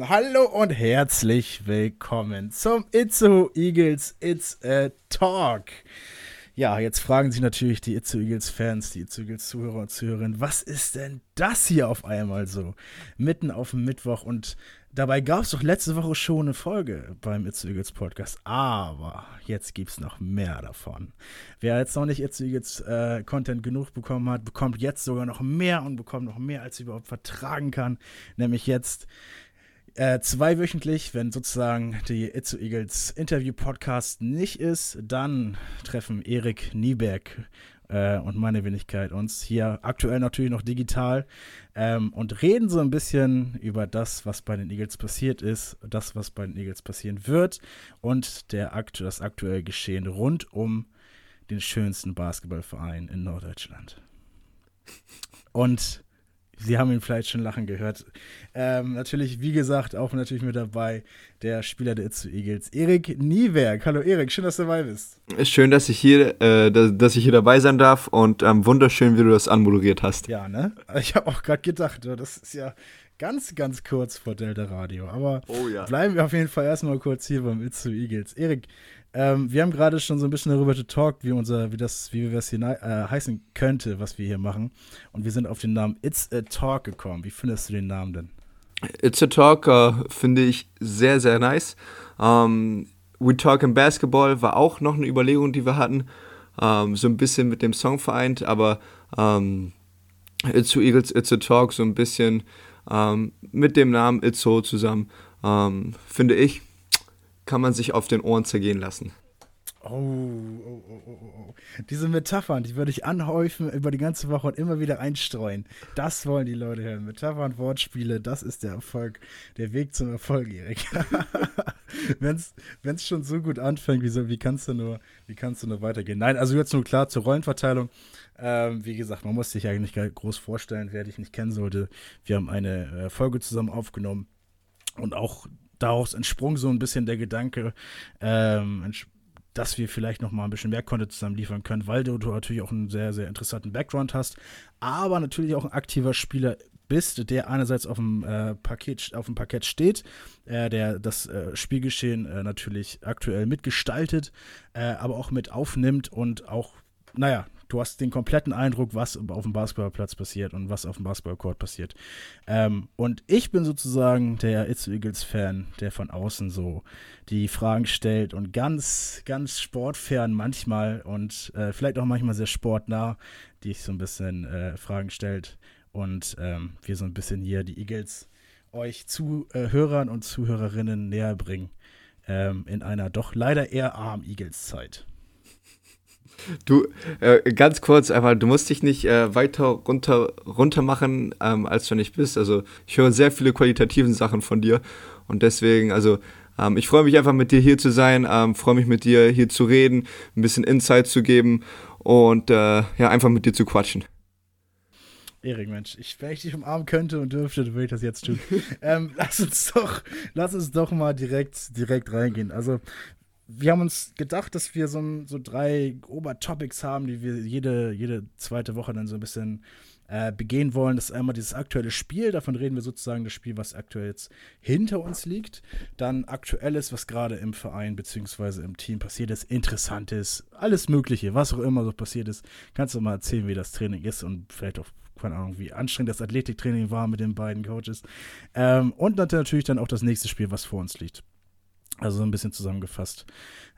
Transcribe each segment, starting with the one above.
Hallo und herzlich willkommen zum Itzo Eagles It's a Talk. Ja, jetzt fragen sich natürlich die Itzo Eagles Fans, die Itzo Eagles Zuhörer und Zuhörerinnen, was ist denn das hier auf einmal so? Mitten auf dem Mittwoch und dabei gab es doch letzte Woche schon eine Folge beim Itzo Eagles Podcast, aber jetzt gibt es noch mehr davon. Wer jetzt noch nicht Itzo Eagles äh, Content genug bekommen hat, bekommt jetzt sogar noch mehr und bekommt noch mehr, als er überhaupt vertragen kann, nämlich jetzt äh, zweiwöchentlich, wenn sozusagen die Itzu Eagles Interview-Podcast nicht ist, dann treffen Erik Nieberg äh, und meine Wenigkeit uns hier aktuell natürlich noch digital ähm, und reden so ein bisschen über das, was bei den Eagles passiert ist, das, was bei den Eagles passieren wird und der aktu das aktuelle Geschehen rund um den schönsten Basketballverein in Norddeutschland. Und Sie haben ihn vielleicht schon lachen gehört. Ähm, natürlich, wie gesagt, auch natürlich mit dabei der Spieler der Itzu Eagles, Erik Niewerk. Hallo Erik, schön, dass du dabei bist. Ist schön, dass ich hier, äh, dass, dass, ich hier dabei sein darf und ähm, wunderschön, wie du das anmoderiert hast. Ja, ne? Ich habe auch gerade gedacht, das ist ja ganz, ganz kurz vor Delta Radio. Aber oh, ja. bleiben wir auf jeden Fall erstmal kurz hier beim Itzu Eagles. Erik, ähm, wir haben gerade schon so ein bisschen darüber getalkt, wie unser, wie das, wie wir das hier äh, heißen könnte, was wir hier machen. Und wir sind auf den Namen It's a Talk gekommen. Wie findest du den Namen denn? It's a Talk uh, finde ich sehr, sehr nice. Ähm, We Talk in Basketball war auch noch eine Überlegung, die wir hatten. Ähm, so ein bisschen mit dem Song vereint, aber um, It's to Eagles, It's a Talk so ein bisschen mit dem Namen It's So zusammen. finde ich kann man sich auf den Ohren zergehen lassen. Oh, oh, oh, oh, oh. Diese Metaphern, die würde ich anhäufen über die ganze Woche und immer wieder einstreuen. Das wollen die Leute hören. Metaphern, Wortspiele, das ist der Erfolg, der Weg zum Erfolg, Erik. Wenn es schon so gut anfängt, wie, wie, kannst du nur, wie kannst du nur weitergehen? Nein, also jetzt nur klar zur Rollenverteilung. Ähm, wie gesagt, man muss sich eigentlich gar groß vorstellen, wer dich nicht kennen sollte. Wir haben eine äh, Folge zusammen aufgenommen und auch daraus entsprung so ein bisschen der Gedanke, ähm, dass wir vielleicht noch mal ein bisschen mehr Content zusammen liefern können, weil du, du natürlich auch einen sehr, sehr interessanten Background hast, aber natürlich auch ein aktiver Spieler bist, der einerseits auf dem äh, Paket auf dem Parkett steht, äh, der das äh, Spielgeschehen äh, natürlich aktuell mitgestaltet, äh, aber auch mit aufnimmt und auch, naja, du hast den kompletten Eindruck, was auf dem Basketballplatz passiert und was auf dem Basketballcourt passiert. Ähm, und ich bin sozusagen der It's Eagles-Fan, der von außen so die Fragen stellt und ganz, ganz sportfern manchmal und äh, vielleicht auch manchmal sehr sportnah, die ich so ein bisschen äh, Fragen stellt und ähm, wir so ein bisschen hier die Eagles euch Zuhörern und Zuhörerinnen näher bringen ähm, in einer doch leider eher arm Eagles-Zeit. Du, äh, ganz kurz, aber du musst dich nicht äh, weiter runter, runter machen, ähm, als du nicht bist. Also ich höre sehr viele qualitativen Sachen von dir und deswegen, also ähm, ich freue mich einfach mit dir hier zu sein, ähm, freue mich mit dir hier zu reden, ein bisschen Insight zu geben und äh, ja, einfach mit dir zu quatschen. Erik, Mensch, ich, wenn ich dich umarmen könnte und dürfte, dann würde ich das jetzt tun. ähm, lass uns doch, lass uns doch mal direkt, direkt reingehen. Also, wir haben uns gedacht, dass wir so, so drei Obertopics haben, die wir jede, jede zweite Woche dann so ein bisschen äh, begehen wollen. Das ist einmal dieses aktuelle Spiel, davon reden wir sozusagen das Spiel, was aktuell jetzt hinter uns liegt. Dann aktuelles, was gerade im Verein bzw. im Team passiert ist, interessantes, alles Mögliche, was auch immer so passiert ist. Kannst du mal erzählen, wie das Training ist und vielleicht auch keine Ahnung, wie anstrengend das Athletiktraining war mit den beiden Coaches. Ähm, und natürlich dann auch das nächste Spiel, was vor uns liegt. Also so ein bisschen zusammengefasst.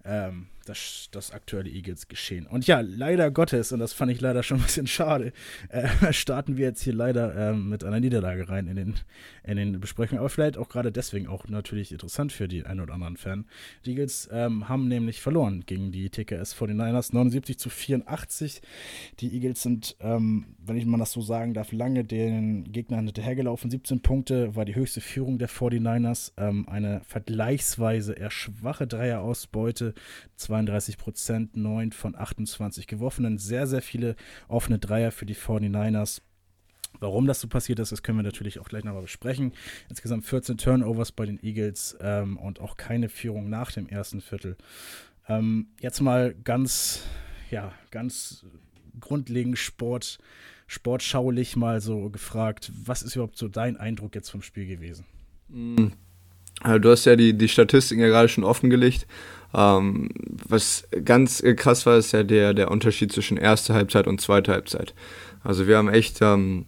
Ähm, das, das aktuelle Eagles geschehen. Und ja, leider Gottes, und das fand ich leider schon ein bisschen schade, äh, starten wir jetzt hier leider äh, mit einer Niederlage rein in den, in den Besprechungen. Aber vielleicht auch gerade deswegen auch natürlich interessant für die einen oder anderen Fan. Die Eagles ähm, haben nämlich verloren gegen die TKS 49ers 79 zu 84. Die Eagles sind, ähm, wenn ich mal das so sagen darf, lange den Gegnern hinterhergelaufen. 17 Punkte war die höchste Führung der 49ers. Ähm, eine vergleichsweise eher schwache Dreierausbeute. 32 Prozent, 9 von 28 geworfenen. Sehr, sehr viele offene Dreier für die 49ers. Warum das so passiert ist, das können wir natürlich auch gleich nochmal besprechen. Insgesamt 14 Turnovers bei den Eagles ähm, und auch keine Führung nach dem ersten Viertel. Ähm, jetzt mal ganz, ja, ganz grundlegend Sport, sportschaulich mal so gefragt, was ist überhaupt so dein Eindruck jetzt vom Spiel gewesen? Mm, Also du hast ja die, die Statistiken ja gerade schon offengelegt. Ähm, was ganz krass war, ist ja der, der Unterschied zwischen erster Halbzeit und zweiter Halbzeit. Also wir haben echt ähm,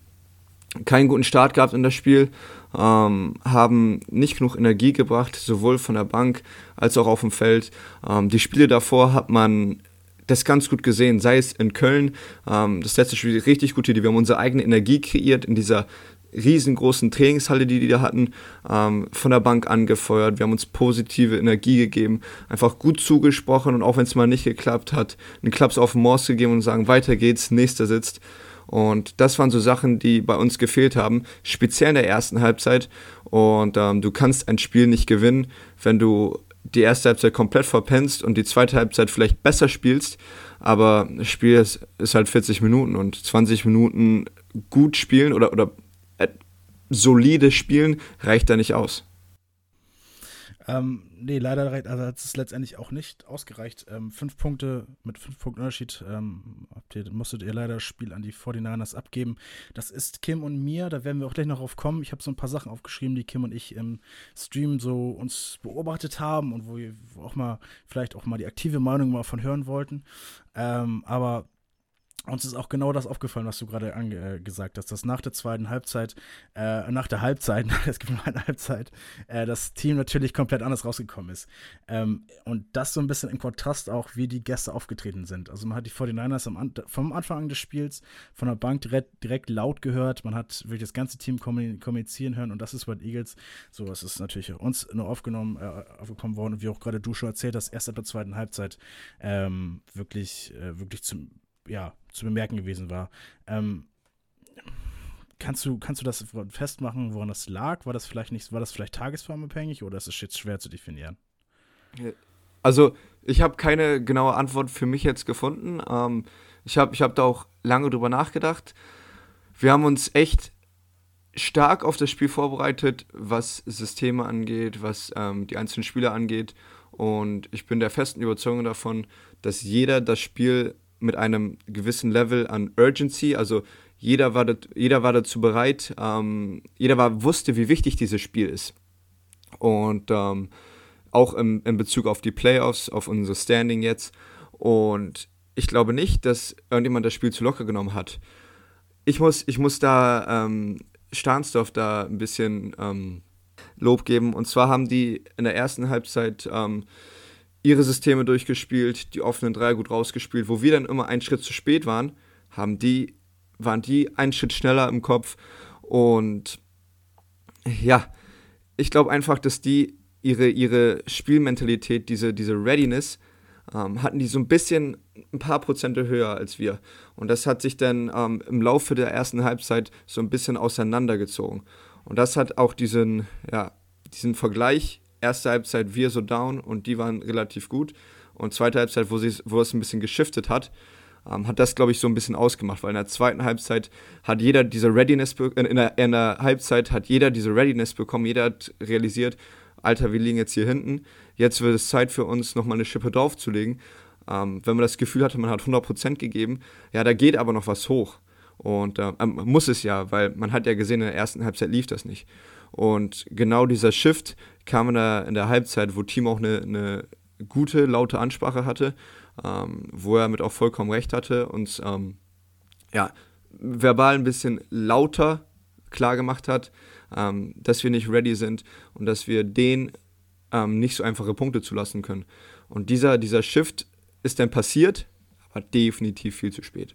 keinen guten Start gehabt in das Spiel, ähm, haben nicht genug Energie gebracht, sowohl von der Bank als auch auf dem Feld. Ähm, die Spiele davor hat man das ganz gut gesehen, sei es in Köln, ähm, das letzte Spiel richtig gut, wir haben unsere eigene Energie kreiert in dieser riesengroßen Trainingshalle, die die da hatten, ähm, von der Bank angefeuert. Wir haben uns positive Energie gegeben, einfach gut zugesprochen und auch wenn es mal nicht geklappt hat, einen Klaps auf den Morse gegeben und sagen, weiter geht's, nächster sitzt. Und das waren so Sachen, die bei uns gefehlt haben, speziell in der ersten Halbzeit. Und ähm, du kannst ein Spiel nicht gewinnen, wenn du die erste Halbzeit komplett verpennst und die zweite Halbzeit vielleicht besser spielst. Aber das Spiel ist, ist halt 40 Minuten und 20 Minuten gut spielen oder, oder solide Spielen reicht da nicht aus. Ähm, nee, leider also hat es letztendlich auch nicht ausgereicht. Ähm, fünf Punkte mit fünf Punkten Unterschied ähm, ihr, musstet ihr leider das Spiel an die 49ers abgeben. Das ist Kim und mir, da werden wir auch gleich noch drauf kommen. Ich habe so ein paar Sachen aufgeschrieben, die Kim und ich im Stream so uns beobachtet haben und wo wir auch mal, vielleicht auch mal die aktive Meinung mal von hören wollten. Ähm, aber uns ist auch genau das aufgefallen, was du gerade äh, gesagt hast, dass nach der zweiten Halbzeit, äh, nach der Halbzeit, es gibt eine Halbzeit, äh, das Team natürlich komplett anders rausgekommen ist. Ähm, und das so ein bisschen im Kontrast auch, wie die Gäste aufgetreten sind. Also man hat die 49ers am, vom Anfang des Spiels von der Bank direkt, direkt laut gehört, man hat wirklich das ganze Team kommunizieren hören und das ist bei den Eagles, so es ist natürlich uns nur aufgenommen, äh, aufgekommen worden und wie auch gerade du schon erzählt hast, erst ab der zweiten Halbzeit ähm, wirklich, äh, wirklich zum ja, zu bemerken gewesen war. Ähm, kannst du, kannst du das festmachen, woran das lag? War das vielleicht nicht, war das vielleicht tagesformabhängig oder ist es jetzt schwer zu definieren? Also, ich habe keine genaue Antwort für mich jetzt gefunden. Ähm, ich habe ich hab da auch lange drüber nachgedacht. Wir haben uns echt stark auf das Spiel vorbereitet, was Systeme angeht, was ähm, die einzelnen Spieler angeht. Und ich bin der festen Überzeugung davon, dass jeder das Spiel mit einem gewissen Level an Urgency, also jeder war, jeder war dazu bereit, ähm, jeder war, wusste, wie wichtig dieses Spiel ist. Und ähm, auch im, in Bezug auf die Playoffs, auf unser Standing jetzt. Und ich glaube nicht, dass irgendjemand das Spiel zu locker genommen hat. Ich muss, ich muss da ähm, Stahnsdorf da ein bisschen ähm, Lob geben. Und zwar haben die in der ersten Halbzeit ähm, ihre Systeme durchgespielt, die offenen Dreier gut rausgespielt. Wo wir dann immer einen Schritt zu spät waren, haben die, waren die einen Schritt schneller im Kopf. Und ja, ich glaube einfach, dass die ihre, ihre Spielmentalität, diese, diese Readiness, ähm, hatten die so ein bisschen ein paar Prozente höher als wir. Und das hat sich dann ähm, im Laufe der ersten Halbzeit so ein bisschen auseinandergezogen. Und das hat auch diesen, ja, diesen Vergleich erste Halbzeit wir so down und die waren relativ gut. Und zweite Halbzeit, wo, wo es ein bisschen geschiftet hat, ähm, hat das, glaube ich, so ein bisschen ausgemacht, weil in der zweiten Halbzeit hat jeder diese Readiness, in in der Halbzeit hat jeder diese Readiness bekommen, jeder hat realisiert, Alter, wir liegen jetzt hier hinten, jetzt wird es Zeit für uns, nochmal eine Schippe draufzulegen. Ähm, wenn man das Gefühl hatte, man hat 100% gegeben, ja, da geht aber noch was hoch. Und äh, muss es ja, weil man hat ja gesehen, in der ersten Halbzeit lief das nicht. Und genau dieser Shift kam in der, in der Halbzeit, wo Team auch eine, eine gute, laute Ansprache hatte, ähm, wo er mit auch vollkommen recht hatte, und ähm, ja, verbal ein bisschen lauter klar gemacht hat, ähm, dass wir nicht ready sind und dass wir den ähm, nicht so einfache Punkte zulassen können. Und dieser, dieser Shift ist dann passiert, aber definitiv viel zu spät.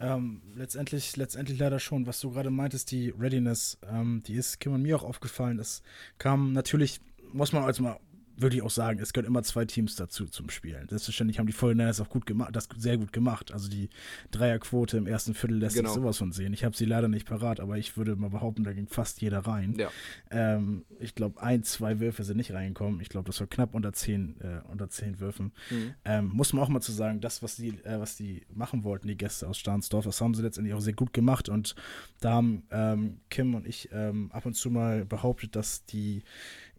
Ähm, letztendlich, letztendlich leider schon, was du gerade meintest, die Readiness, ähm, die ist Kim und mir auch aufgefallen. Das kam natürlich, muss man also mal würde ich auch sagen, es gehören immer zwei Teams dazu zum Spielen. Selbstverständlich haben die Vollners auch gut gemacht, das sehr gut gemacht. Also die Dreierquote im ersten Viertel lässt genau. sich sowas von sehen. Ich habe sie leider nicht parat, aber ich würde mal behaupten, da ging fast jeder rein. Ja. Ähm, ich glaube, ein, zwei Würfe sind nicht reingekommen. Ich glaube, das war knapp unter zehn, äh, unter zehn Würfen. Mhm. Ähm, muss man auch mal zu sagen, das, was die, äh, was die machen wollten, die Gäste aus Stahnsdorf, das haben sie letztendlich auch sehr gut gemacht. Und da haben ähm, Kim und ich ähm, ab und zu mal behauptet, dass die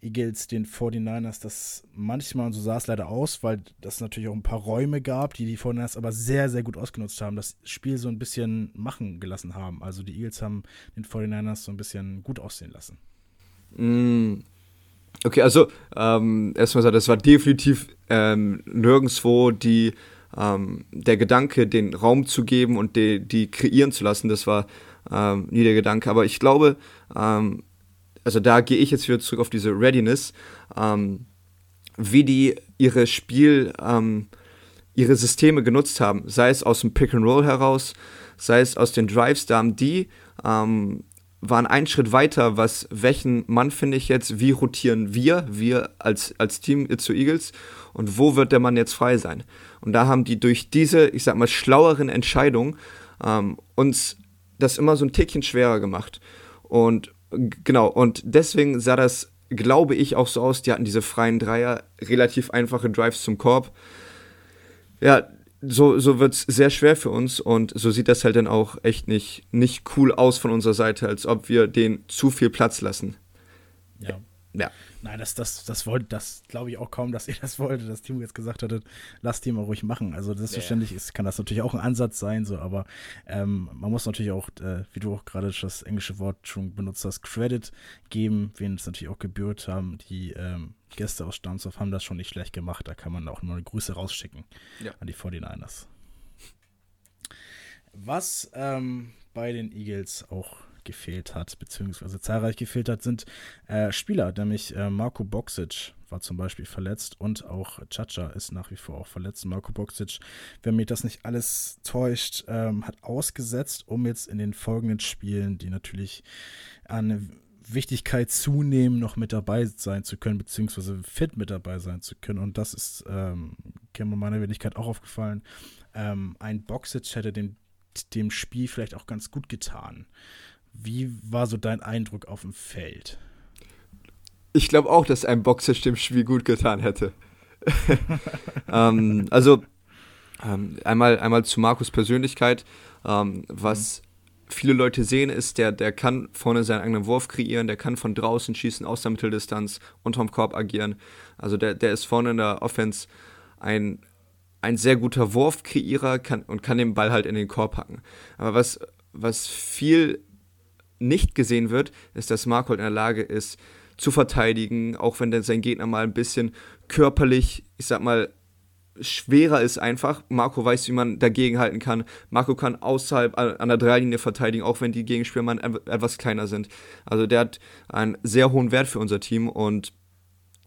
Eagles den 49ers das manchmal, und so sah es leider aus, weil das natürlich auch ein paar Räume gab, die die 49ers aber sehr, sehr gut ausgenutzt haben, das Spiel so ein bisschen machen gelassen haben. Also die Eagles haben den 49ers so ein bisschen gut aussehen lassen. Mm, okay, also ähm, erstmal sagen, das war definitiv ähm, nirgendwo die, ähm, der Gedanke, den Raum zu geben und die, die kreieren zu lassen. Das war ähm, nie der Gedanke. Aber ich glaube, ähm, also da gehe ich jetzt wieder zurück auf diese Readiness, ähm, wie die ihre Spiel, ähm, ihre Systeme genutzt haben, sei es aus dem Pick and Roll heraus, sei es aus den Drives, da haben die ähm, waren einen Schritt weiter, was welchen Mann finde ich jetzt, wie rotieren wir, wir als, als Team zu Eagles und wo wird der Mann jetzt frei sein. Und da haben die durch diese, ich sag mal, schlaueren Entscheidungen ähm, uns das immer so ein Tickchen schwerer gemacht. Und genau, und deswegen sah das, glaube ich, auch so aus. Die hatten diese freien Dreier, relativ einfache Drives zum Korb. Ja, so, so wird es sehr schwer für uns und so sieht das halt dann auch echt nicht, nicht cool aus von unserer Seite, als ob wir den zu viel Platz lassen. Ja. Ja. Nein, das, das, das wollte, das glaube ich auch kaum, dass ihr das wollte, dass Timo jetzt gesagt hatte, lasst die mal ruhig machen. Also selbstverständlich ist, kann das natürlich auch ein Ansatz sein, so, aber ähm, man muss natürlich auch, äh, wie du auch gerade das englische Wort schon benutzt hast, Credit geben, wen es natürlich auch gebührt haben. Die ähm, Gäste aus Stamsdorf haben das schon nicht schlecht gemacht. Da kann man auch nur eine Grüße rausschicken ja. an die 49ers. Was ähm, bei den Eagles auch gefehlt hat, beziehungsweise zahlreich gefehlt hat, sind äh, Spieler, nämlich äh, Marco Boxic war zum Beispiel verletzt und auch Chacha ist nach wie vor auch verletzt. Marco Boxic, wenn mir das nicht alles täuscht, ähm, hat ausgesetzt, um jetzt in den folgenden Spielen, die natürlich an Wichtigkeit zunehmen, noch mit dabei sein zu können, beziehungsweise fit mit dabei sein zu können. Und das ist ähm, meiner Wenigkeit auch aufgefallen. Ähm, ein Boxic hätte dem, dem Spiel vielleicht auch ganz gut getan. Wie war so dein Eindruck auf dem Feld? Ich glaube auch, dass ein Boxer dem Spiel gut getan hätte. ähm, also ähm, einmal, einmal zu Markus Persönlichkeit. Ähm, was mhm. viele Leute sehen, ist, der, der kann vorne seinen eigenen Wurf kreieren, der kann von draußen schießen, aus der Mitteldistanz, unterm Korb agieren. Also der, der ist vorne in der Offense ein, ein sehr guter Wurfkreierer kann, und kann den Ball halt in den Korb packen. Aber was, was viel nicht gesehen wird, ist, dass Marco in der Lage ist, zu verteidigen, auch wenn dann sein Gegner mal ein bisschen körperlich, ich sag mal, schwerer ist einfach. Marco weiß, wie man dagegen halten kann. Marco kann außerhalb an der Dreilinie verteidigen, auch wenn die Gegenspieler mal etwas kleiner sind. Also der hat einen sehr hohen Wert für unser Team und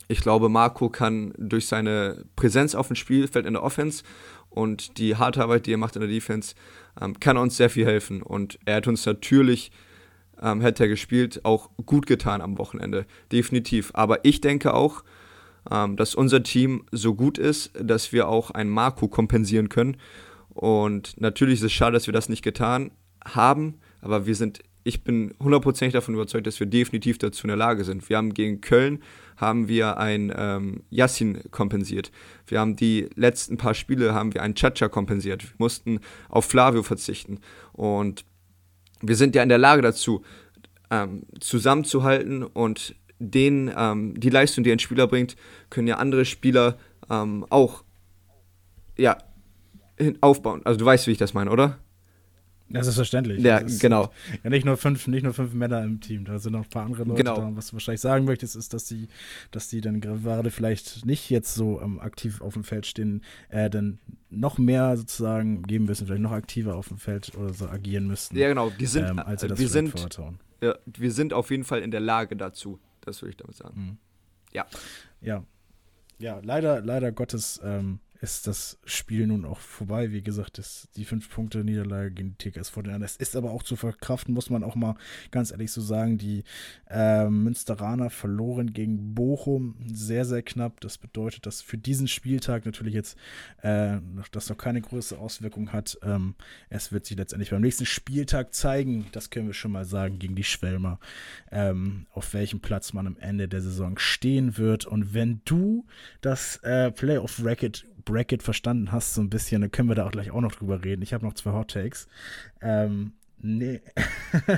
ich glaube, Marco kann durch seine Präsenz auf dem Spielfeld in der Offense und die harte Arbeit, die er macht in der Defense, ähm, kann uns sehr viel helfen. Und er hat uns natürlich ähm, hätte er gespielt, auch gut getan am Wochenende. Definitiv. Aber ich denke auch, ähm, dass unser Team so gut ist, dass wir auch einen Marco kompensieren können. Und natürlich ist es schade, dass wir das nicht getan haben, aber wir sind, ich bin hundertprozentig davon überzeugt, dass wir definitiv dazu in der Lage sind. Wir haben gegen Köln haben wir ein ähm, Yassin kompensiert. Wir haben die letzten paar Spiele haben wir einen Chacha kompensiert. Wir mussten auf Flavio verzichten und wir sind ja in der Lage dazu, ähm, zusammenzuhalten und den, ähm, die Leistung, die ein Spieler bringt, können ja andere Spieler ähm, auch ja, aufbauen. Also du weißt, wie ich das meine, oder? Das ist verständlich. Ja, ist genau. Ja, nicht nur fünf, nicht nur fünf Männer im Team, da sind noch ein paar andere Leute genau. da. Was du wahrscheinlich sagen möchtest, ist, dass die, dass die dann gerade vielleicht nicht jetzt so ähm, aktiv auf dem Feld stehen, äh, dann noch mehr sozusagen geben müssen, vielleicht noch aktiver auf dem Feld oder so agieren müssten. Ja, genau. Die sind, ähm, als sie das wir sind, ja, wir sind auf jeden Fall in der Lage dazu. Das würde ich damit sagen. Mhm. Ja. Ja. Ja, leider, leider Gottes ähm, ist das Spiel nun auch vorbei. Wie gesagt, ist die fünf Punkte Niederlage gegen die TKS den Es ist aber auch zu verkraften, muss man auch mal ganz ehrlich so sagen. Die äh, Münsteraner verloren gegen Bochum sehr, sehr knapp. Das bedeutet, dass für diesen Spieltag natürlich jetzt äh, das noch keine größere Auswirkung hat. Ähm, es wird sich letztendlich beim nächsten Spieltag zeigen, das können wir schon mal sagen, gegen die Schwelmer, ähm, auf welchem Platz man am Ende der Saison stehen wird. Und wenn du das äh, Playoff-Racket Bracket verstanden hast, so ein bisschen, dann können wir da auch gleich auch noch drüber reden. Ich habe noch zwei Hot Takes. Ähm, nee.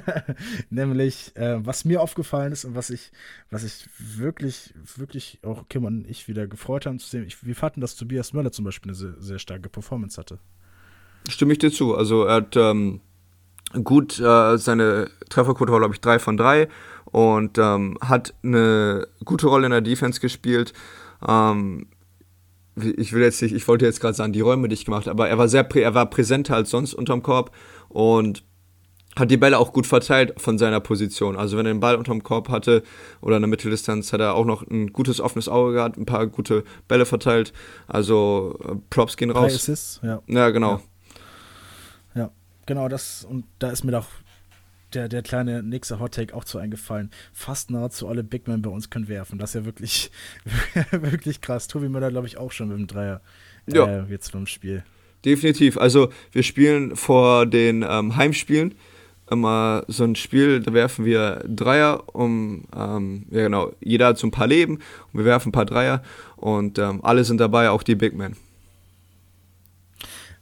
Nämlich, äh, was mir aufgefallen ist und was ich, was ich wirklich, wirklich auch Kim und ich wieder gefreut haben zu sehen. Ich, wir fanden, dass Tobias Möller zum Beispiel eine sehr, sehr starke Performance hatte. Stimme ich dir zu. Also er hat ähm, gut, äh, seine Trefferquote war, glaube ich, 3 von 3 und ähm, hat eine gute Rolle in der Defense gespielt. Ähm, ich will jetzt nicht, ich wollte jetzt gerade sagen, die Räume dicht gemacht, aber er war sehr, er war präsenter als sonst unterm Korb und hat die Bälle auch gut verteilt von seiner Position. Also wenn er den Ball unterm Korb hatte oder in der Mitteldistanz, hat er auch noch ein gutes offenes Auge gehabt, ein paar gute Bälle verteilt. Also äh, Props gehen raus. Drei Assists, ja. Ja, genau. Ja. ja, genau das und da ist mir doch der, der kleine nächste Hottake auch zu eingefallen. Fast nahezu alle Big Men bei uns können werfen. Das ist ja wirklich, wirklich krass. Tobi Müller, glaube ich, auch schon mit dem Dreier. Ja. Äh, jetzt beim Spiel. Definitiv. Also wir spielen vor den ähm, Heimspielen immer so ein Spiel, da werfen wir Dreier, um, ähm, ja genau, jeder hat so ein paar Leben und wir werfen ein paar Dreier und ähm, alle sind dabei, auch die Big Men.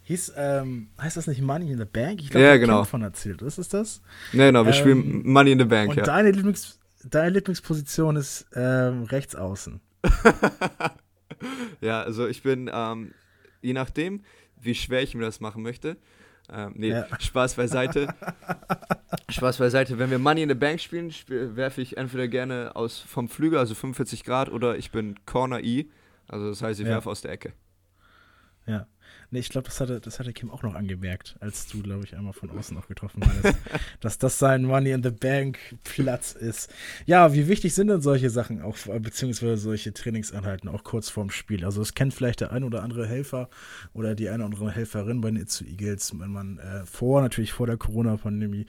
Hieß, ähm, heißt das nicht Money in the Bank? Ich glaube, ja, genau. davon erzählt. Ist es das? Ja, genau, wir ähm, spielen Money in the Bank, und ja. Deine, Lieblings, deine Lieblingsposition ist ähm, rechts außen. ja, also ich bin, ähm, je nachdem, wie schwer ich mir das machen möchte. Ähm, nee, ja. Spaß beiseite. Spaß beiseite. Wenn wir Money in the Bank spielen, spiel, werfe ich entweder gerne aus vom Flügel, also 45 Grad, oder ich bin Corner E. Also das heißt, ich ja. werfe aus der Ecke. Ja. Nee, ich glaube, das hatte, das hatte Kim auch noch angemerkt, als du, glaube ich, einmal von außen auch getroffen hast, dass das sein Money in the Bank Platz ist. Ja, wie wichtig sind denn solche Sachen auch, beziehungsweise solche Trainingseinheiten auch kurz vorm Spiel? Also, es kennt vielleicht der ein oder andere Helfer oder die eine oder andere Helferin bei den Itzu Eagles, wenn man äh, vor, natürlich vor der Corona-Pandemie,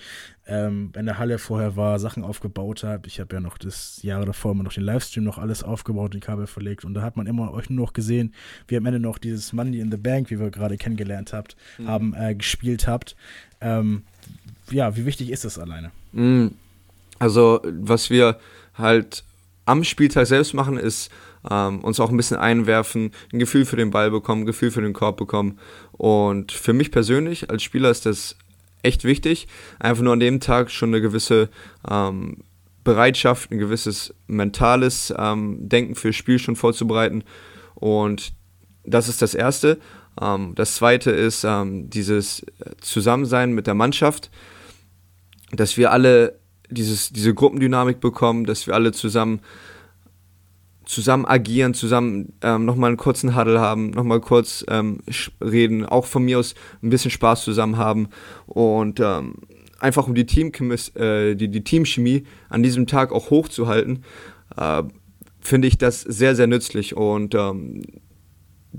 ähm, in der Halle vorher war, Sachen aufgebaut hat. Ich habe ja noch das Jahre davor immer noch den Livestream noch alles aufgebaut, den Kabel verlegt und da hat man immer euch nur noch gesehen, wie am Ende noch dieses Money in the Bank, wie wir gerade kennengelernt habt, mhm. haben äh, gespielt habt. Ähm, ja, wie wichtig ist das alleine? Mhm. Also, was wir halt am Spieltag selbst machen, ist ähm, uns auch ein bisschen einwerfen, ein Gefühl für den Ball bekommen, ein Gefühl für den Korb bekommen. Und für mich persönlich als Spieler ist das echt wichtig. Einfach nur an dem Tag schon eine gewisse ähm, Bereitschaft, ein gewisses mentales ähm, Denken fürs Spiel schon vorzubereiten. Und das ist das Erste. Ähm, das Zweite ist ähm, dieses Zusammensein mit der Mannschaft, dass wir alle dieses, diese Gruppendynamik bekommen, dass wir alle zusammen zusammen agieren, zusammen ähm, nochmal einen kurzen Huddle haben, nochmal kurz ähm, reden, auch von mir aus ein bisschen Spaß zusammen haben und ähm, einfach um die, Teamchemis, äh, die, die Teamchemie an diesem Tag auch hochzuhalten, äh, finde ich das sehr, sehr nützlich und ähm,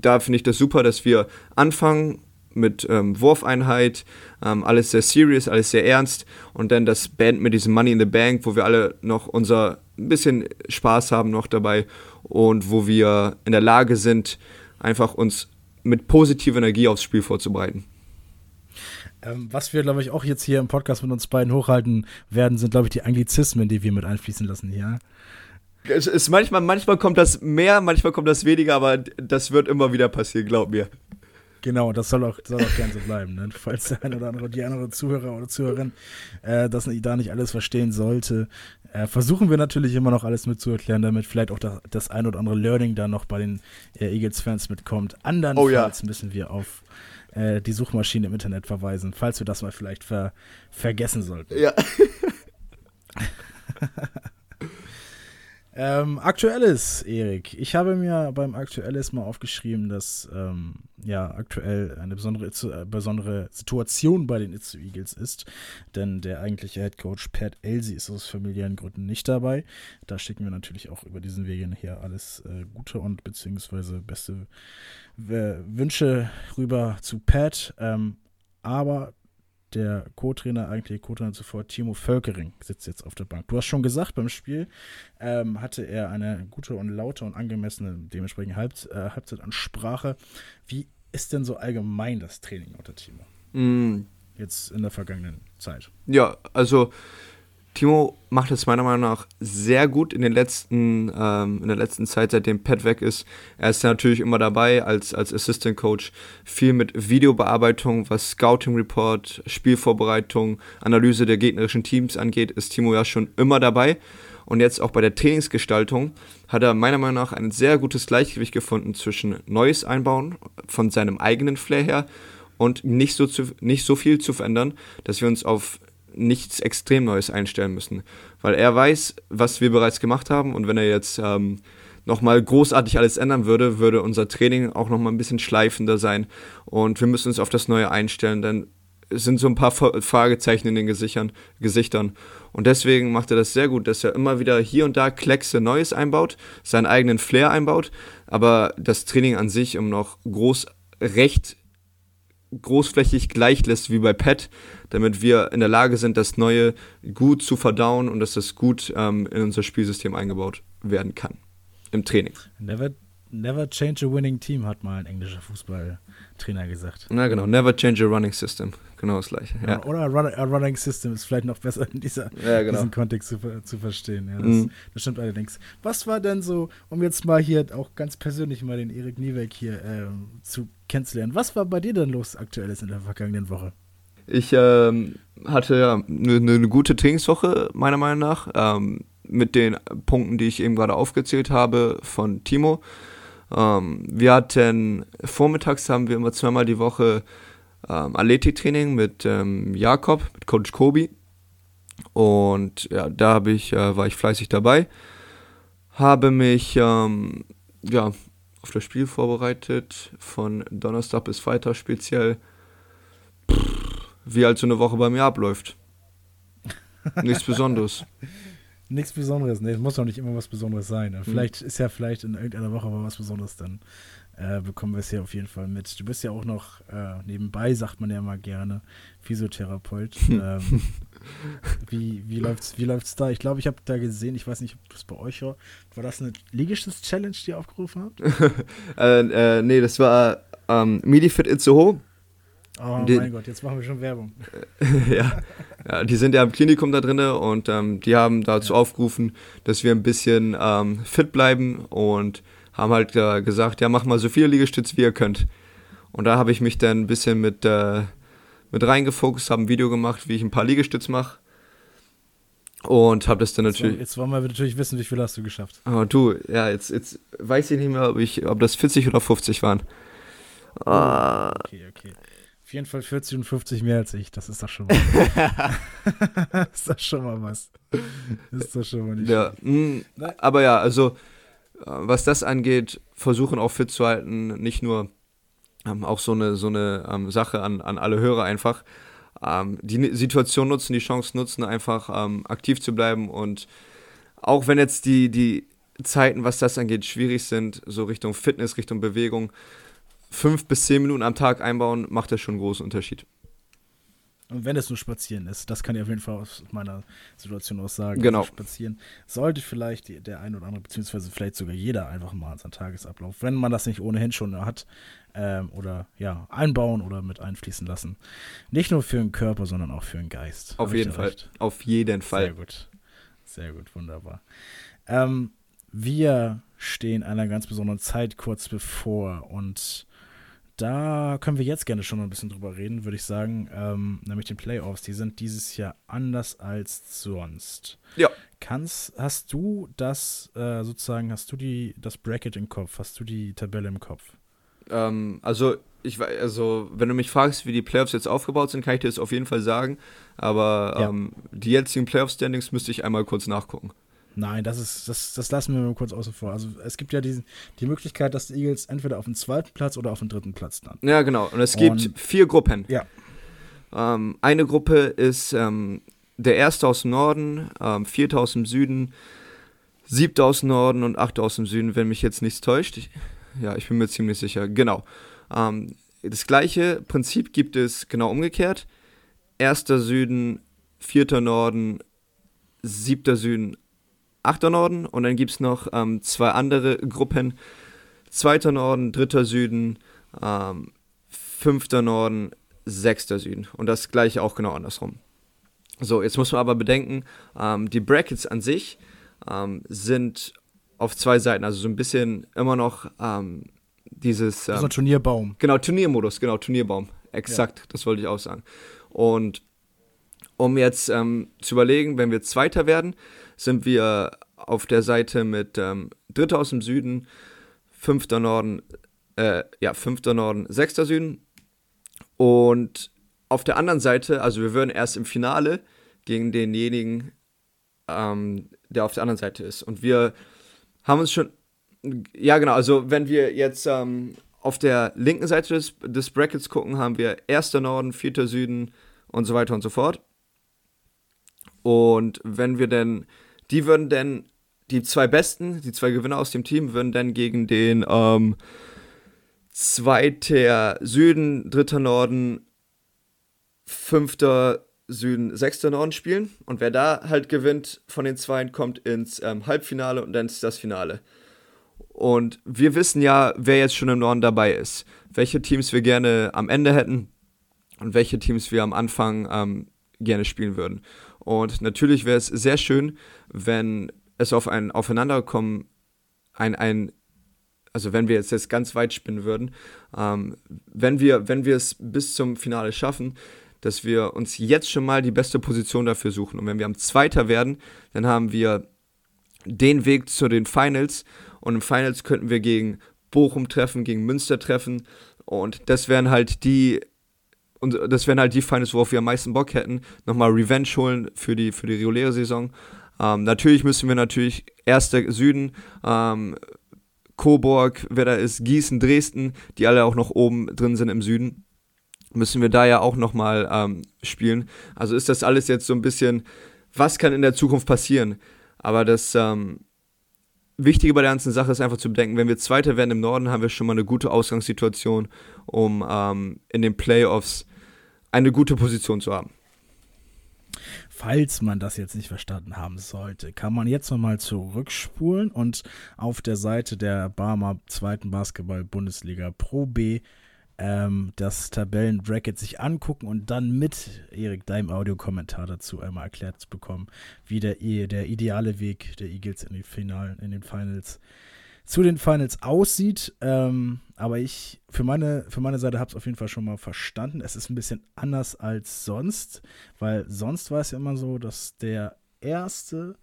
da finde ich das super, dass wir anfangen mit ähm, Wurfeinheit, ähm, alles sehr serious, alles sehr ernst und dann das Band mit diesem Money in the Bank, wo wir alle noch unser bisschen Spaß haben noch dabei und wo wir in der Lage sind, einfach uns mit positiver Energie aufs Spiel vorzubereiten. Ähm, was wir, glaube ich, auch jetzt hier im Podcast mit uns beiden hochhalten werden, sind, glaube ich, die Anglizismen, die wir mit einfließen lassen hier. Es ist manchmal, manchmal kommt das mehr, manchmal kommt das weniger, aber das wird immer wieder passieren, glaub mir. Genau, das soll auch, soll auch gern so bleiben. Ne? Falls der eine oder andere, die andere Zuhörer oder Zuhörerin äh, das da nicht alles verstehen sollte, äh, versuchen wir natürlich immer noch alles mitzuerklären, damit vielleicht auch das, das ein oder andere Learning da noch bei den äh, Eagles-Fans mitkommt. Andernfalls oh, ja. müssen wir auf äh, die Suchmaschine im Internet verweisen, falls wir das mal vielleicht ver vergessen sollten. Ja. Ähm, Aktuelles, Erik. Ich habe mir beim Aktuelles mal aufgeschrieben, dass ähm, ja aktuell eine besondere, äh, besondere Situation bei den Itzu Eagles ist. Denn der eigentliche Head Coach Pat Elsie ist aus familiären Gründen nicht dabei. Da schicken wir natürlich auch über diesen Weg hier alles äh, Gute und beziehungsweise beste äh, Wünsche rüber zu Pat. Ähm, aber der Co-Trainer, eigentlich Co-Trainer zuvor, Timo Völkering, sitzt jetzt auf der Bank. Du hast schon gesagt, beim Spiel ähm, hatte er eine gute und laute und angemessene, dementsprechend Halb, äh, Halbzeitansprache. Wie ist denn so allgemein das Training unter Timo? Mm. Jetzt in der vergangenen Zeit. Ja, also Timo macht es meiner Meinung nach sehr gut in, den letzten, ähm, in der letzten Zeit, seitdem Pat weg ist. Er ist natürlich immer dabei als, als Assistant Coach, viel mit Videobearbeitung, was Scouting Report, Spielvorbereitung, Analyse der gegnerischen Teams angeht, ist Timo ja schon immer dabei. Und jetzt auch bei der Trainingsgestaltung hat er meiner Meinung nach ein sehr gutes Gleichgewicht gefunden zwischen Neues einbauen von seinem eigenen Flair her und nicht so, zu, nicht so viel zu verändern, dass wir uns auf nichts extrem Neues einstellen müssen. Weil er weiß, was wir bereits gemacht haben und wenn er jetzt ähm, nochmal großartig alles ändern würde, würde unser Training auch nochmal ein bisschen schleifender sein und wir müssen uns auf das Neue einstellen, denn es sind so ein paar Fragezeichen in den Gesichtern, Gesichtern. Und deswegen macht er das sehr gut, dass er immer wieder hier und da Kleckse Neues einbaut, seinen eigenen Flair einbaut, aber das Training an sich um noch groß recht großflächig gleich lässt wie bei Pet, damit wir in der Lage sind, das Neue gut zu verdauen und dass das gut ähm, in unser Spielsystem eingebaut werden kann. Im Training. Never, never change a winning team, hat mal ein englischer Fußballtrainer gesagt. Na genau, never change a running system. Genau das gleiche. Ja. Oder a, run, a, running system ist vielleicht noch besser in dieser, ja, genau. diesem Kontext zu, zu verstehen. Ja, das, mhm. das, stimmt allerdings. Was war denn so, um jetzt mal hier auch ganz persönlich mal den Erik Niebeck hier äh, zu kennenzulernen, was war bei dir denn los aktuelles in der vergangenen Woche? Ich ähm, hatte ja eine ne gute Trainingswoche, meiner Meinung nach, ähm, mit den Punkten, die ich eben gerade aufgezählt habe von Timo. Ähm, wir hatten, vormittags haben wir immer zweimal die Woche ähm, Athletiktraining mit ähm, Jakob, mit Coach Kobi. Und ja, da ich, äh, war ich fleißig dabei. Habe mich ähm, ja, auf das Spiel vorbereitet, von Donnerstag bis Freitag speziell. Pff, wie halt so eine Woche bei mir abläuft. Nichts Besonderes. Nichts Besonderes, nee, es muss doch nicht immer was Besonderes sein. Mhm. Vielleicht ist ja vielleicht in irgendeiner Woche mal was Besonderes dann äh, bekommen wir es hier auf jeden Fall mit. Du bist ja auch noch äh, nebenbei, sagt man ja mal gerne, Physiotherapeut. ähm, wie, wie läuft's, wie läuft's da? Ich glaube, ich habe da gesehen, ich weiß nicht, ob das bei euch war. War das eine Liegestütz-Challenge, die ihr aufgerufen habt? äh, äh, nee, das war ähm, MidiFit Itzehoe. Oh die, mein Gott, jetzt machen wir schon Werbung. ja. ja, die sind ja im Klinikum da drin und ähm, die haben dazu ja. aufgerufen, dass wir ein bisschen ähm, fit bleiben und haben halt äh, gesagt, ja, mach mal so viele Liegestütze, wie ihr könnt. Und da habe ich mich dann ein bisschen mit, äh, mit reingefokussiert, habe ein Video gemacht, wie ich ein paar Liegestütze mache. Und habe das dann jetzt natürlich. Jetzt wollen wir natürlich wissen, wie viel hast du geschafft. Aber du, ja, jetzt, jetzt weiß ich nicht mehr, ob, ich, ob das 40 oder 50 waren. Oh, okay, okay. Auf jeden Fall 40 und 50 mehr als ich. Das ist doch schon mal. das ist doch schon mal was. Das ist doch schon mal nicht. Ja, mh, mm, aber ja, also äh, was das angeht, versuchen auch fit zu halten, nicht nur ähm, auch so eine, so eine ähm, Sache an, an alle Hörer einfach. Ähm, die Situation nutzen, die Chance nutzen, einfach ähm, aktiv zu bleiben und auch wenn jetzt die, die Zeiten, was das angeht, schwierig sind, so Richtung Fitness, Richtung Bewegung, fünf bis zehn Minuten am Tag einbauen, macht das schon einen großen Unterschied. Und wenn es nur spazieren ist, das kann ich auf jeden Fall aus meiner Situation aus sagen. Genau. Also spazieren sollte vielleicht der ein oder andere, beziehungsweise vielleicht sogar jeder einfach mal seinen Tagesablauf, wenn man das nicht ohnehin schon hat, ähm, oder ja, einbauen oder mit einfließen lassen. Nicht nur für den Körper, sondern auch für den Geist. Auf jeden Fall. Recht? Auf jeden Fall. Sehr gut. Sehr gut, wunderbar. Ähm, wir stehen einer ganz besonderen Zeit kurz bevor und da können wir jetzt gerne schon mal ein bisschen drüber reden, würde ich sagen. Ähm, nämlich den Playoffs. Die sind dieses Jahr anders als sonst. Ja. Kannst, hast du das äh, sozusagen, hast du die, das Bracket im Kopf? Hast du die Tabelle im Kopf? Ähm, also, ich also, wenn du mich fragst, wie die Playoffs jetzt aufgebaut sind, kann ich dir das auf jeden Fall sagen. Aber ja. ähm, die jetzigen Playoff-Standings müsste ich einmal kurz nachgucken. Nein, das ist, das, das lassen wir mal kurz außen vor. Also es gibt ja die, die Möglichkeit, dass die Eagles entweder auf dem zweiten Platz oder auf dem dritten Platz landen. Ja, genau. Und es gibt Und, vier Gruppen. Ja. Ähm, eine Gruppe ist ähm, der erste aus dem Norden, ähm, vierte aus dem Süden, siebte aus dem Norden und achte aus dem Süden, wenn mich jetzt nichts täuscht. Ja, ich bin mir ziemlich sicher. Genau. Ähm, das gleiche Prinzip gibt es genau umgekehrt. Erster Süden, vierter Norden, siebter Süden, achter Norden und dann gibt es noch ähm, zwei andere Gruppen. Zweiter Norden, dritter Süden, ähm, fünfter Norden, sechster Süden. Und das gleiche auch genau andersrum. So, jetzt muss man aber bedenken, ähm, die Brackets an sich ähm, sind auf zwei Seiten, also so ein bisschen immer noch ähm, dieses. Ähm, so ein Turnierbaum. Genau, Turniermodus, genau, Turnierbaum. Exakt, ja. das wollte ich auch sagen. Und um jetzt ähm, zu überlegen, wenn wir Zweiter werden, sind wir auf der Seite mit ähm, Dritter aus dem Süden, Fünfter Norden, äh, ja, Fünfter Norden, Sechster Süden. Und auf der anderen Seite, also wir würden erst im Finale gegen denjenigen, ähm, der auf der anderen Seite ist. Und wir haben uns schon, ja genau, also wenn wir jetzt ähm, auf der linken Seite des, des Brackets gucken, haben wir erster Norden, vierter Süden und so weiter und so fort. Und wenn wir denn, die würden denn, die zwei Besten, die zwei Gewinner aus dem Team, würden dann gegen den ähm, zweiter Süden, dritter Norden, fünfter Süden, sechster Norden spielen. Und wer da halt gewinnt von den Zweien, kommt ins ähm, Halbfinale und dann ist das Finale. Und wir wissen ja, wer jetzt schon im Norden dabei ist. Welche Teams wir gerne am Ende hätten und welche Teams wir am Anfang ähm, gerne spielen würden. Und natürlich wäre es sehr schön, wenn es auf ein Aufeinanderkommen, ein, ein, also wenn wir jetzt, jetzt ganz weit spinnen würden, ähm, wenn wir, wenn wir es bis zum Finale schaffen, dass wir uns jetzt schon mal die beste Position dafür suchen. Und wenn wir am Zweiter werden, dann haben wir den Weg zu den Finals. Und im Finals könnten wir gegen Bochum treffen, gegen Münster treffen. Und das wären halt die, und das wären halt die Finals, worauf wir am meisten Bock hätten. Nochmal Revenge holen für die, für die reguläre Saison. Ähm, natürlich müssen wir natürlich erster Süden, ähm, Coburg, wer da ist, Gießen, Dresden, die alle auch noch oben drin sind im Süden müssen wir da ja auch nochmal ähm, spielen. Also ist das alles jetzt so ein bisschen, was kann in der Zukunft passieren? Aber das ähm, Wichtige bei der ganzen Sache ist einfach zu bedenken, wenn wir Zweiter werden im Norden, haben wir schon mal eine gute Ausgangssituation, um ähm, in den Playoffs eine gute Position zu haben. Falls man das jetzt nicht verstanden haben sollte, kann man jetzt nochmal zurückspulen und auf der Seite der Barmer zweiten Basketball-Bundesliga Pro B ähm, das Tabellenbracket sich angucken und dann mit Erik deinem Audiokommentar dazu einmal erklärt zu bekommen, wie der, der ideale Weg der Eagles in, die Finalen, in den Finals zu den Finals aussieht. Ähm, aber ich für meine, für meine Seite habe es auf jeden Fall schon mal verstanden. Es ist ein bisschen anders als sonst, weil sonst war es ja immer so, dass der erste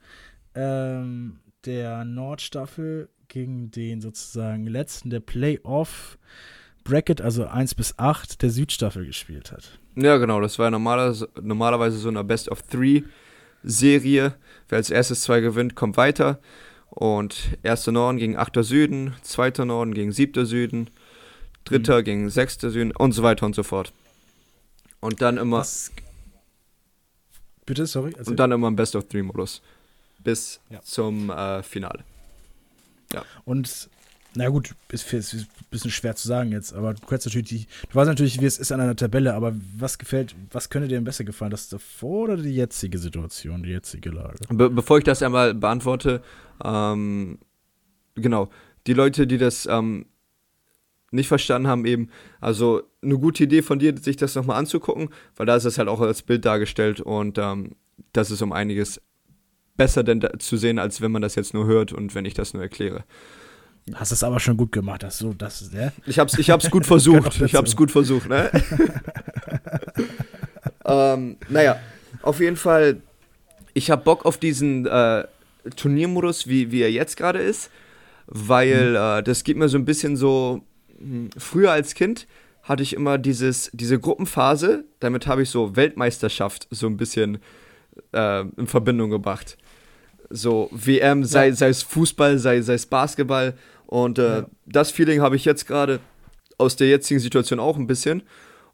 ähm, der Nordstaffel gegen den sozusagen letzten der Playoff Bracket, also 1 bis 8, der Südstaffel gespielt hat. Ja, genau. Das war normaler, normalerweise so eine Best of Three Serie. Wer als erstes zwei gewinnt, kommt weiter. Und erster Norden gegen achter Süden, zweiter Norden gegen siebter Süden, dritter mhm. gegen sechster Süden und so weiter und so fort. Und dann immer. Was? Bitte, sorry. Erzähl. Und dann immer im Best of Three Modus. Bis ja. zum äh, Finale. Ja. Und na gut, ist, ein bisschen schwer zu sagen jetzt, aber du kannst natürlich die, du weißt natürlich, wie es ist an einer Tabelle, aber was gefällt, was könnte dir denn besser gefallen, das davor oder die jetzige Situation, die jetzige Lage? Be bevor ich das einmal beantworte, ähm, genau, die Leute, die das ähm, nicht verstanden haben, eben, also eine gute Idee von dir, sich das nochmal anzugucken, weil da ist es halt auch als Bild dargestellt und ähm, das ist um einiges besser denn zu sehen, als wenn man das jetzt nur hört und wenn ich das nur erkläre. Hast es aber schon gut gemacht, dass du das, ne? Ich hab's, ich hab's gut versucht. ich hab's gut versucht, ne? ähm, naja, auf jeden Fall, ich hab Bock auf diesen äh, Turniermodus, wie, wie er jetzt gerade ist, weil mhm. äh, das gibt mir so ein bisschen so. Mh, hm, früher als Kind hatte ich immer dieses, diese Gruppenphase, damit habe ich so Weltmeisterschaft so ein bisschen äh, in Verbindung gebracht. So WM, sei, ja. sei es Fußball, sei, sei es Basketball. Und äh, ja. das Feeling habe ich jetzt gerade aus der jetzigen Situation auch ein bisschen.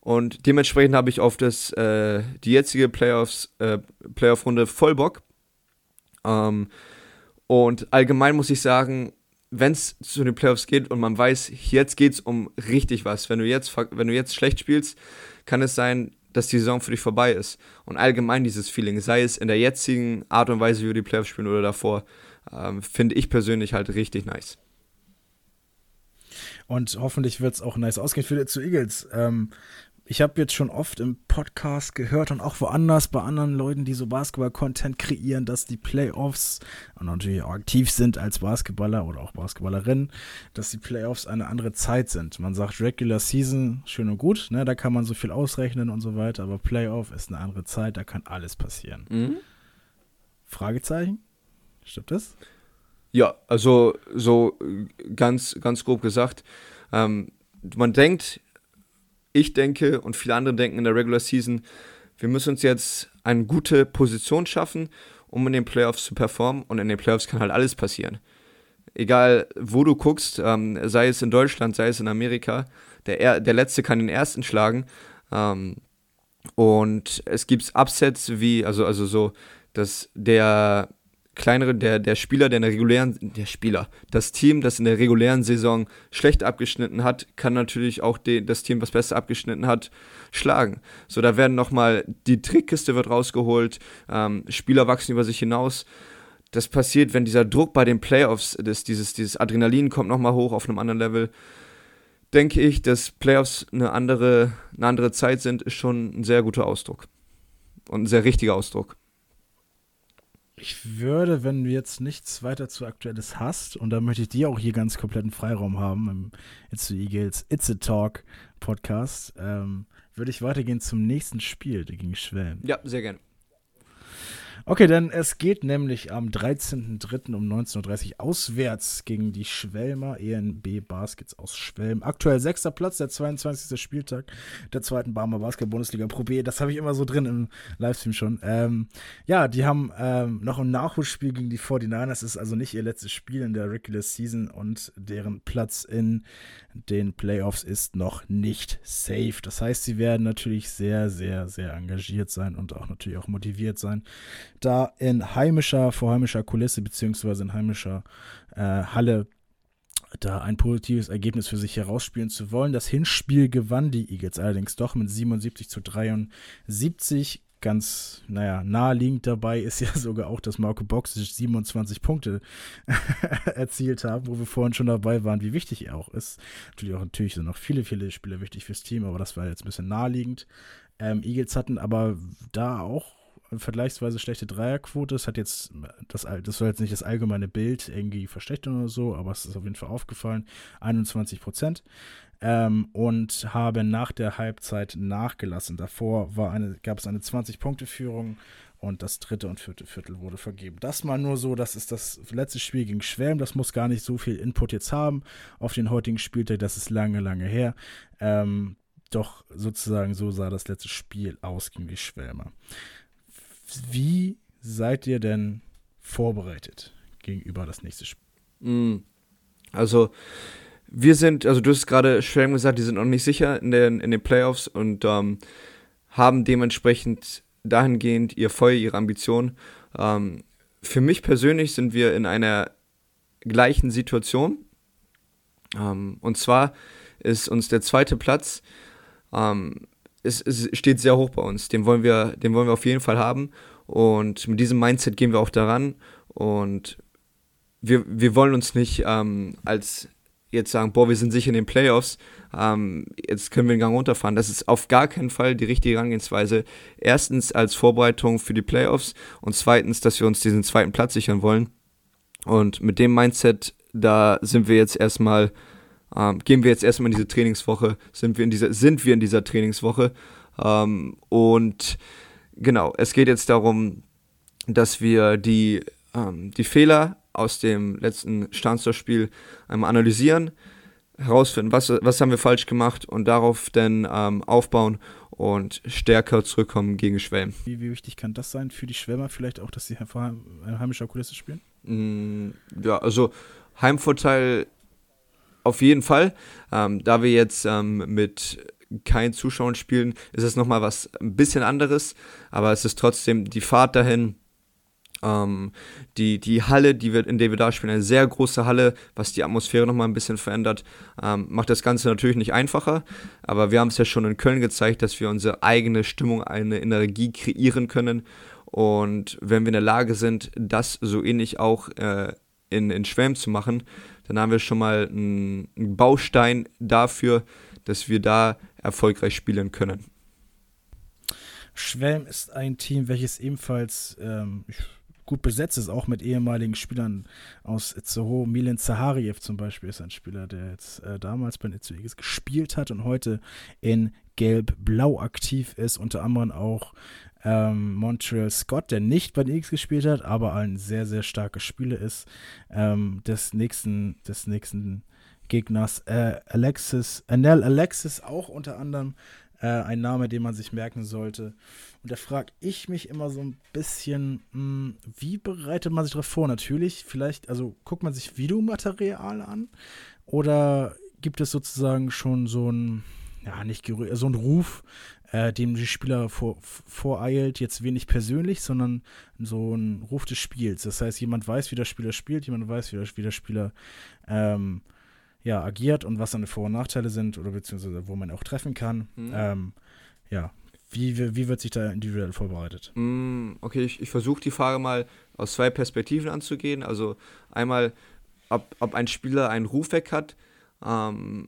Und dementsprechend habe ich auf das, äh, die jetzige Playoffs, äh, Playoff-Runde voll Bock. Ähm, und allgemein muss ich sagen, wenn es zu den Playoffs geht und man weiß, jetzt geht es um richtig was. Wenn du, jetzt, wenn du jetzt schlecht spielst, kann es sein, dass die Saison für dich vorbei ist. Und allgemein dieses Feeling, sei es in der jetzigen Art und Weise, wie wir die Playoffs spielen oder davor, ähm, finde ich persönlich halt richtig nice. Und hoffentlich wird es auch nice ausgehen für die zu Eagles. Ähm, ich habe jetzt schon oft im Podcast gehört und auch woanders bei anderen Leuten, die so Basketball-Content kreieren, dass die Playoffs und natürlich auch aktiv sind als Basketballer oder auch Basketballerin, dass die Playoffs eine andere Zeit sind. Man sagt Regular Season, schön und gut, ne, da kann man so viel ausrechnen und so weiter, aber Playoff ist eine andere Zeit, da kann alles passieren. Mhm. Fragezeichen? Stimmt das? Ja, also so ganz, ganz grob gesagt, ähm, man denkt, ich denke und viele andere denken in der Regular Season, wir müssen uns jetzt eine gute Position schaffen, um in den Playoffs zu performen. Und in den Playoffs kann halt alles passieren. Egal, wo du guckst, ähm, sei es in Deutschland, sei es in Amerika, der, der Letzte kann den Ersten schlagen. Ähm, und es gibt Upsets wie, also, also so, dass der kleinere, der, der Spieler, der in der regulären, der Spieler, das Team, das in der regulären Saison schlecht abgeschnitten hat, kann natürlich auch den, das Team, was besser abgeschnitten hat, schlagen. So, da werden nochmal, die Trickkiste wird rausgeholt, ähm, Spieler wachsen über sich hinaus. Das passiert, wenn dieser Druck bei den Playoffs, das, dieses, dieses Adrenalin kommt nochmal hoch auf einem anderen Level. Denke ich, dass Playoffs eine andere, eine andere Zeit sind, ist schon ein sehr guter Ausdruck. Und ein sehr richtiger Ausdruck. Ich würde, wenn du jetzt nichts weiter zu Aktuelles hast, und da möchte ich dir auch hier ganz kompletten Freiraum haben im It's the Eagles It's a Talk Podcast, ähm, würde ich weitergehen zum nächsten Spiel gegen Schwelm. Ja, sehr gerne. Okay, denn es geht nämlich am 13.03. um 19.30 Uhr auswärts gegen die Schwelmer ENB Baskets aus Schwelm. Aktuell sechster Platz, der 22. Spieltag der zweiten Barmer Basketball-Bundesliga Pro B. Das habe ich immer so drin im Livestream schon. Ähm, ja, die haben ähm, noch ein Nachholspiel gegen die 49ers. Das ist also nicht ihr letztes Spiel in der Regular Season und deren Platz in den Playoffs ist noch nicht safe. Das heißt, sie werden natürlich sehr, sehr, sehr engagiert sein und auch natürlich auch motiviert sein da in heimischer, vor heimischer Kulisse beziehungsweise in heimischer äh, Halle da ein positives Ergebnis für sich herausspielen zu wollen. Das Hinspiel gewann die Eagles allerdings doch mit 77 zu 73. Ganz, naja, naheliegend dabei ist ja sogar auch, dass Marco Boxic 27 Punkte erzielt hat, wo wir vorhin schon dabei waren, wie wichtig er auch ist. Natürlich auch natürlich sind noch viele, viele Spieler wichtig fürs Team, aber das war jetzt ein bisschen naheliegend. Ähm, Eagles hatten aber da auch vergleichsweise schlechte Dreierquote. Das hat jetzt, das, das soll jetzt nicht das allgemeine Bild irgendwie verschlechtern oder so, aber es ist auf jeden Fall aufgefallen. 21 Prozent. Ähm, und haben nach der Halbzeit nachgelassen. Davor war eine, gab es eine 20-Punkte-Führung und das dritte und vierte Viertel wurde vergeben. Das mal nur so, das ist das letzte Spiel gegen Schwelm. Das muss gar nicht so viel Input jetzt haben auf den heutigen Spieltag. Das ist lange, lange her. Ähm, doch sozusagen so sah das letzte Spiel aus gegen die Schwelmer. Wie seid ihr denn vorbereitet gegenüber das nächste Spiel? Mm. Also, wir sind, also du hast gerade Schwelm gesagt, die sind noch nicht sicher in den, in den Playoffs und ähm, haben dementsprechend dahingehend ihr Feuer, ihre Ambition. Ähm, für mich persönlich sind wir in einer gleichen Situation. Ähm, und zwar ist uns der zweite Platz ähm, es, es steht sehr hoch bei uns. Den wollen, wir, den wollen wir auf jeden Fall haben. Und mit diesem Mindset gehen wir auch daran. Und wir, wir wollen uns nicht ähm, als jetzt sagen, boah, wir sind sicher in den Playoffs, ähm, jetzt können wir den Gang runterfahren. Das ist auf gar keinen Fall die richtige Herangehensweise. Erstens als Vorbereitung für die Playoffs und zweitens, dass wir uns diesen zweiten Platz sichern wollen. Und mit dem Mindset, da sind wir jetzt erstmal ähm, gehen wir jetzt erstmal in diese Trainingswoche, sind wir in dieser, sind wir in dieser Trainingswoche. Ähm, und genau, es geht jetzt darum, dass wir die, ähm, die Fehler aus dem letzten Standstorspiel einmal analysieren, herausfinden, was, was haben wir falsch gemacht und darauf dann ähm, aufbauen und stärker zurückkommen gegen Schwelm. Wie, wie, wichtig kann das sein für die Schwämer vielleicht auch, dass sie vor heimischer Kulisse spielen? Mm, ja, also Heimvorteil auf jeden Fall. Ähm, da wir jetzt ähm, mit keinen Zuschauern spielen, ist es nochmal was ein bisschen anderes, aber es ist trotzdem die Fahrt dahin. Ähm, die, die Halle, die wir, in der wir da spielen, eine sehr große Halle, was die Atmosphäre nochmal ein bisschen verändert, ähm, macht das Ganze natürlich nicht einfacher. Aber wir haben es ja schon in Köln gezeigt, dass wir unsere eigene Stimmung, eine Energie kreieren können. Und wenn wir in der Lage sind, das so ähnlich auch äh, in, in Schwelm zu machen, dann haben wir schon mal einen, Baustein dafür, dass wir da erfolgreich spielen können. Schwelm ist ein Team, welches ebenfalls ähm, gut besetzt ist, auch mit ehemaligen Spielern aus Itzehoe. Milan Zahariev zum Beispiel ist ein Spieler, der jetzt äh, damals bei Itzehoe gespielt hat und heute in Gelb-Blau aktiv ist, unter anderem auch ähm, Montreal Scott, der nicht bei den X gespielt hat, aber ein sehr, sehr starker Spieler ist, ähm, des nächsten, des nächsten Gegners. Äh, Alexis, Anel Alexis auch unter anderem äh, ein Name, den man sich merken sollte. Und da frage ich mich immer so ein bisschen, mh, hm, wie bereitet man sich darauf vor? Natürlich, vielleicht, also guckt man sich Videomaterial an oder gibt es sozusagen schon so ein, ja, nicht so ein Ruf, äh, dem die Spieler vor, voreilt, jetzt wenig persönlich, sondern so ein Ruf des Spiels. Das heißt, jemand weiß, wie der Spieler spielt, jemand weiß, wie der, wie der Spieler ähm, ja, agiert und was seine Vor- und Nachteile sind oder beziehungsweise wo man auch treffen kann. Mhm. Ähm, ja, wie, wie wird sich da individuell vorbereitet? Mm, okay, ich, ich versuche die Frage mal aus zwei Perspektiven anzugehen. Also einmal, ob, ob ein Spieler einen Ruf weg hat. Ähm,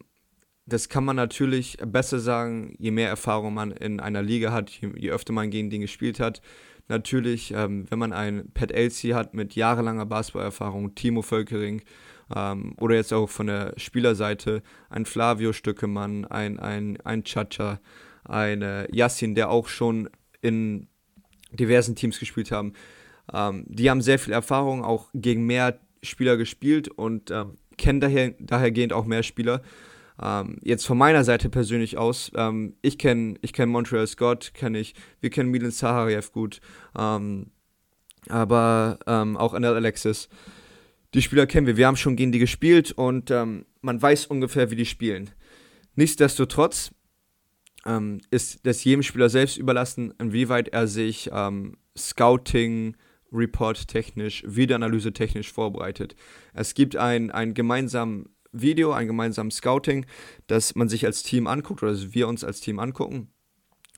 das kann man natürlich besser sagen, je mehr Erfahrung man in einer Liga hat, je, je öfter man gegen den gespielt hat. Natürlich, ähm, wenn man einen Pat Elsie hat mit jahrelanger Basketballerfahrung, Timo Völkering ähm, oder jetzt auch von der Spielerseite ein Flavio Stückemann, ein, ein, ein Chacha, ein Yassin, der auch schon in diversen Teams gespielt haben. Ähm, die haben sehr viel Erfahrung, auch gegen mehr Spieler gespielt und ähm, kennen daher, dahergehend auch mehr Spieler. Ähm, jetzt von meiner Seite persönlich aus, ähm, ich kenne ich kenn Montreal Scott, kenne ich, wir kennen Milan Sahariev gut, ähm, aber ähm, auch Anel Alexis. Die Spieler kennen wir, wir haben schon gegen die gespielt und ähm, man weiß ungefähr, wie die spielen. Nichtsdestotrotz ähm, ist das jedem Spieler selbst überlassen, inwieweit er sich Scouting, Report technisch, Videoanalyse technisch vorbereitet. Es gibt ein, ein gemeinsamen Video, ein gemeinsames Scouting, das man sich als Team anguckt oder wir uns als Team angucken,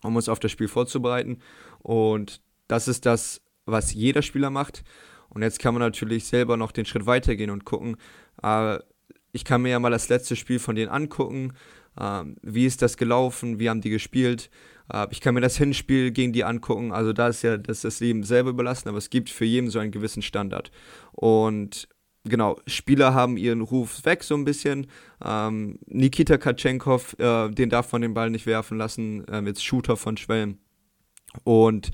um uns auf das Spiel vorzubereiten. Und das ist das, was jeder Spieler macht. Und jetzt kann man natürlich selber noch den Schritt weitergehen und gucken. Äh, ich kann mir ja mal das letzte Spiel von denen angucken. Äh, wie ist das gelaufen? Wie haben die gespielt? Äh, ich kann mir das Hinspiel gegen die angucken. Also da ist ja das, das Leben selber überlassen, aber es gibt für jeden so einen gewissen Standard. Und genau, Spieler haben ihren Ruf weg so ein bisschen. Ähm, Nikita Katschenkov, äh, den darf man den Ball nicht werfen lassen, ähm, jetzt Shooter von Schwelm. Und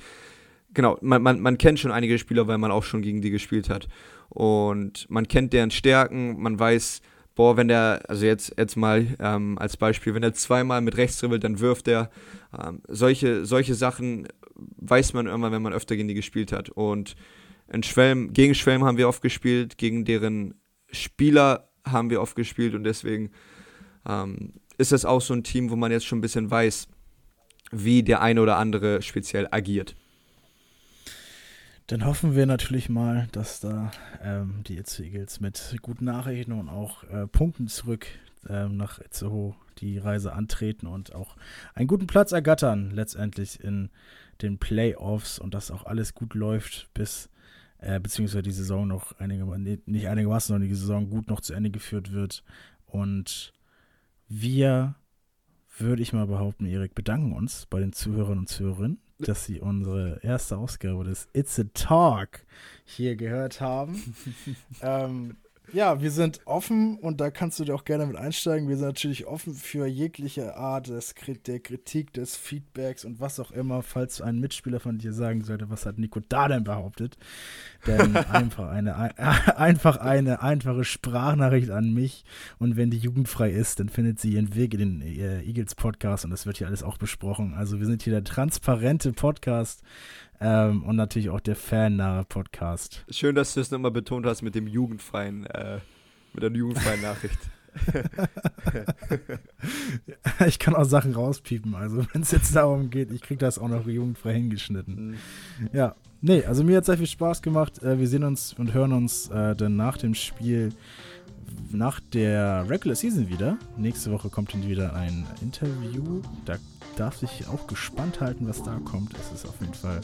genau, man, man, man kennt schon einige Spieler, weil man auch schon gegen die gespielt hat. Und man kennt deren Stärken, man weiß, boah, wenn der, also jetzt, jetzt mal ähm, als Beispiel, wenn er zweimal mit rechts dribbelt, dann wirft er. Ähm, solche, solche Sachen weiß man immer, wenn man öfter gegen die gespielt hat. Und in Schwelm, gegen Schwelm haben wir oft gespielt, gegen deren Spieler haben wir oft gespielt und deswegen ähm, ist das auch so ein Team, wo man jetzt schon ein bisschen weiß, wie der eine oder andere speziell agiert. Dann hoffen wir natürlich mal, dass da ähm, die Itze Eagles mit guten Nachrichten und auch äh, Punkten zurück ähm, nach Itzehoe die Reise antreten und auch einen guten Platz ergattern, letztendlich in den Playoffs und dass auch alles gut läuft bis äh, beziehungsweise die Saison noch einigermaßen, nicht einigermaßen, sondern die Saison gut noch zu Ende geführt wird. Und wir, würde ich mal behaupten, Erik, bedanken uns bei den Zuhörern und Zuhörerinnen, dass sie unsere erste Ausgabe des It's a Talk hier gehört haben. ähm, ja, wir sind offen und da kannst du dir auch gerne mit einsteigen. Wir sind natürlich offen für jegliche Art des, der Kritik, des Feedbacks und was auch immer, falls ein Mitspieler von dir sagen sollte, was hat Nico da denn behauptet. Denn einfach eine, einfach eine einfache Sprachnachricht an mich und wenn die jugendfrei ist, dann findet sie ihren Weg in den äh, Eagles Podcast und das wird hier alles auch besprochen. Also wir sind hier der transparente Podcast ähm, und natürlich auch der fannahe Podcast. Schön, dass du es nochmal betont hast mit dem jugendfreien, äh, mit der jugendfreien Nachricht. ich kann auch Sachen rauspiepen, also wenn es jetzt darum geht, ich kriege das auch noch jugendfrei hingeschnitten. Mhm. Ja, nee, also mir hat sehr viel Spaß gemacht. Äh, wir sehen uns und hören uns äh, dann nach dem Spiel nach der Regular Season wieder. Nächste Woche kommt dann wieder ein Interview. Da darf sich auch gespannt halten, was da kommt. Es ist auf jeden Fall,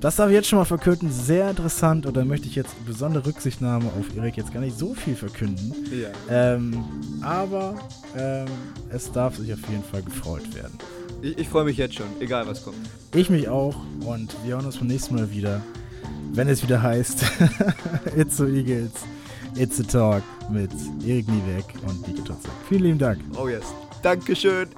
das darf ich jetzt schon mal verkünden, sehr interessant. Und da möchte ich jetzt besondere Rücksichtnahme auf Erik jetzt gar nicht so viel verkünden. Ja. Ähm, aber ähm, es darf sich auf jeden Fall gefreut werden. Ich, ich freue mich jetzt schon, egal was kommt. Ich mich auch und wir hören uns beim nächsten Mal wieder, wenn es wieder heißt It's so Eagles. It's a Talk mit Erik Niebeck und Nike Totzek. Vielen lieben Dank. Oh yes. Dankeschön.